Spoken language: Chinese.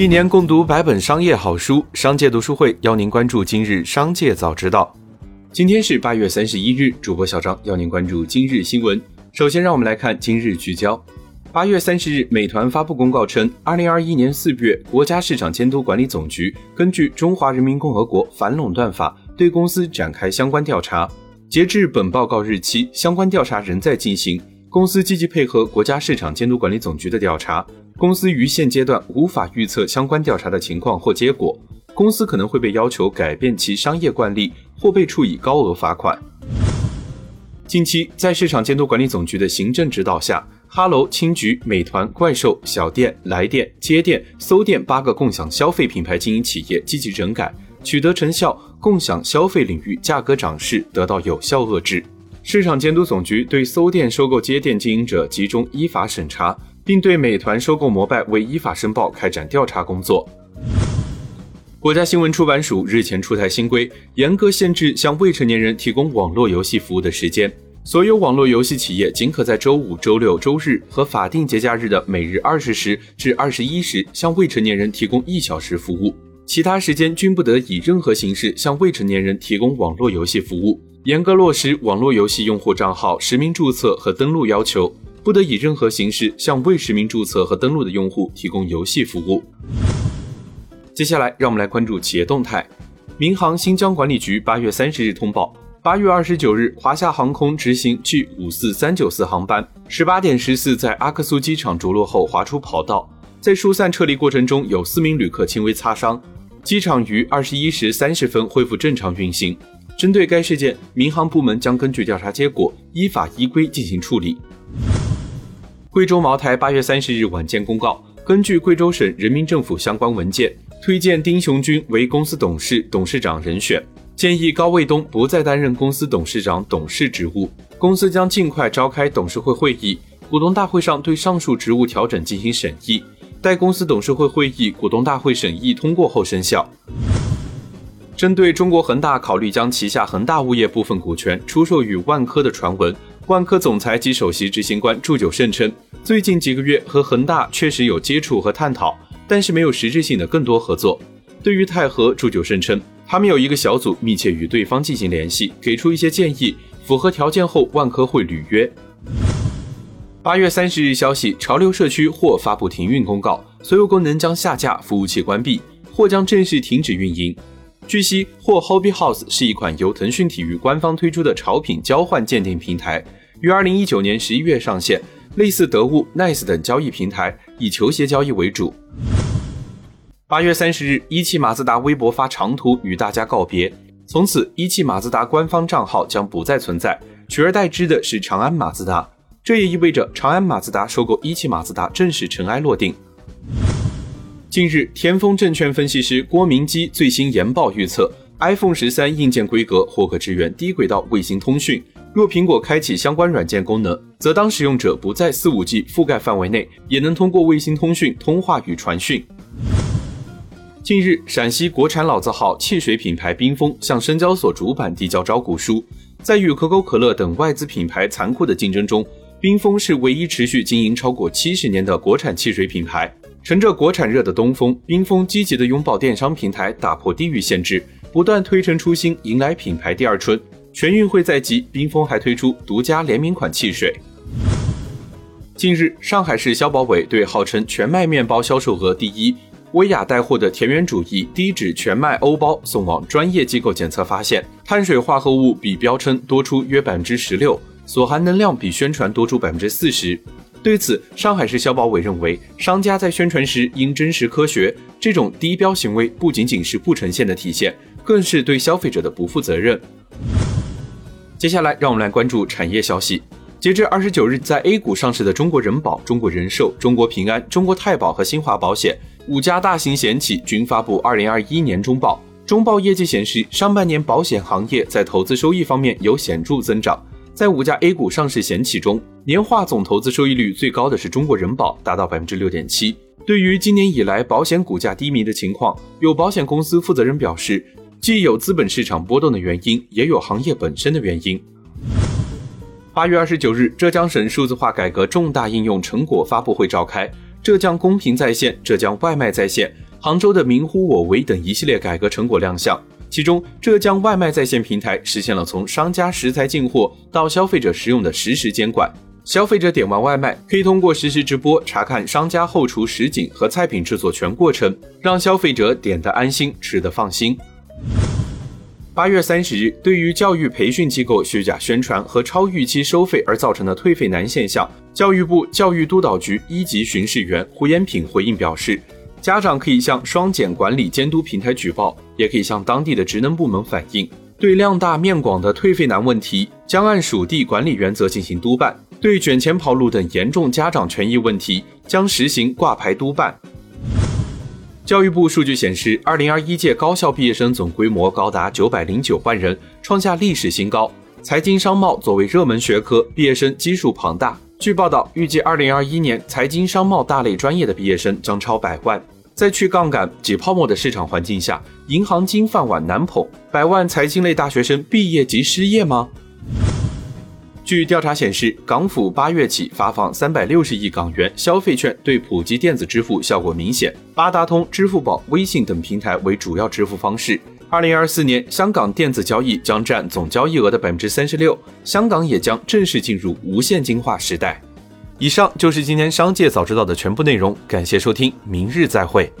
一年共读百本商业好书，商界读书会邀您关注今日商界早知道。今天是八月三十一日，主播小张邀您关注今日新闻。首先，让我们来看今日聚焦。八月三十日，美团发布公告称，二零二一年四月，国家市场监督管理总局根据《中华人民共和国反垄断法》对公司展开相关调查。截至本报告日期，相关调查仍在进行，公司积极配合国家市场监督管理总局的调查。公司于现阶段无法预测相关调查的情况或结果，公司可能会被要求改变其商业惯例或被处以高额罚款。近期，在市场监督管理总局的行政指导下，哈喽、青桔、美团、怪兽、小店、来电、接店、搜店八个共享消费品牌经营企业积极整改，取得成效，共享消费领域价格涨势得到有效遏制。市场监督总局对搜店收购接店经营者集中依法审查，并对美团收购摩拜未依法申报开展调查工作。国家新闻出版署日前出台新规，严格限制向未成年人提供网络游戏服务的时间。所有网络游戏企业仅可在周五、周六、周日和法定节假日的每日二十时至二十一时向未成年人提供一小时服务，其他时间均不得以任何形式向未成年人提供网络游戏服务。严格落实网络游戏用户账号实名注册和登录要求，不得以任何形式向未实名注册和登录的用户提供游戏服务。接下来，让我们来关注企业动态。民航新疆管理局八月三十日通报。八月二十九日，华夏航空执行 G 五四三九四航班，十八点十四在阿克苏机场着陆后滑出跑道，在疏散撤离过程中有四名旅客轻微擦伤。机场于二十一时三十分恢复正常运行。针对该事件，民航部门将根据调查结果，依法依规进行处理。贵州茅台八月三十日晚间公告，根据贵州省人民政府相关文件，推荐丁雄军为公司董事、董事长人选。建议高卫东不再担任公司董事长、董事职务。公司将尽快召开董事会会议，股东大会上对上述职务调整进行审议，待公司董事会会议、股东大会审议通过后生效。针对中国恒大考虑将旗下恒大物业部分股权出售与万科的传闻，万科总裁及首席执行官祝久胜称，最近几个月和恒大确实有接触和探讨，但是没有实质性的更多合作。对于泰禾，祝久胜称。他们有一个小组密切与对方进行联系，给出一些建议，符合条件后，万科会履约。八月三十日消息，潮流社区或发布停运公告，所有功能将下架，服务器关闭，或将正式停止运营。据悉，或 Hobby House 是一款由腾讯体育官方推出的潮品交换鉴定平台，于二零一九年十一月上线，类似得物、Nice 等交易平台，以球鞋交易为主。八月三十日，一汽马自达微博发长图与大家告别，从此一汽马自达官方账号将不再存在，取而代之的是长安马自达。这也意味着长安马自达收购一汽马自达正式尘埃落定。近日，田丰证券分析师郭明基最新研报预测，iPhone 十三硬件规格或可支援低轨道卫星通讯。若苹果开启相关软件功能，则当使用者不在四五 G 覆盖范围内，也能通过卫星通讯通话与传讯。近日，陕西国产老字号汽水品牌冰峰向深交所主板递交招股书。在与可口可乐等外资品牌残酷的竞争中，冰峰是唯一持续经营超过七十年的国产汽水品牌。乘着国产热的东风，冰峰积极地拥抱电商平台，打破地域限制，不断推陈出新，迎来品牌第二春。全运会在即，冰峰还推出独家联名款汽水。近日，上海市消保委对号称全麦面包销售额第一。薇娅带货的田园主义低脂全麦欧包送往专业机构检测，发现碳水化合物比标称多出约百分之十六，所含能量比宣传多出百分之四十。对此，上海市消保委认为，商家在宣传时应真实科学，这种低标行为不仅仅是不诚信的体现，更是对消费者的不负责任。接下来，让我们来关注产业消息。截至二十九日，在 A 股上市的中国人保、中国人寿、中国平安、中国太保和新华保险。五家大型险企均发布二零二一年中报，中报业绩显示，上半年保险行业在投资收益方面有显著增长。在五家 A 股上市险企中，年化总投资收益率最高的是中国人保，达到百分之六点七。对于今年以来保险股价低迷的情况，有保险公司负责人表示，既有资本市场波动的原因，也有行业本身的原因。八月二十九日，浙江省数字化改革重大应用成果发布会召开。浙江公平在线、浙江外卖在线、杭州的“明呼我为”等一系列改革成果亮相。其中，浙江外卖在线平台实现了从商家食材进货到消费者食用的实时监管。消费者点完外卖，可以通过实时直播查看商家后厨实景和菜品制作全过程，让消费者点得安心，吃得放心。八月三十日，对于教育培训机构虚假宣传和超预期收费而造成的退费难现象，教育部教育督导局一级巡视员胡延品回应表示。家长可以向双减管理监督平台举报，也可以向当地的职能部门反映。对量大面广的退费难问题，将按属地管理原则进行督办；对卷钱跑路等严重家长权益问题，将实行挂牌督办。教育部数据显示，二零二一届高校毕业生总规模高达九百零九万人，创下历史新高。财经商贸作为热门学科，毕业生基数庞大。据报道，预计二零二一年财经商贸大类专业的毕业生将超百万。在去杠杆、挤泡沫的市场环境下，银行金饭碗难捧，百万财经类大学生毕业即失业吗？据调查显示，港府八月起发放三百六十亿港元消费券，对普及电子支付效果明显。八达通、支付宝、微信等平台为主要支付方式。二零二四年，香港电子交易将占总交易额的百分之三十六，香港也将正式进入无现金化时代。以上就是今天商界早知道的全部内容，感谢收听，明日再会。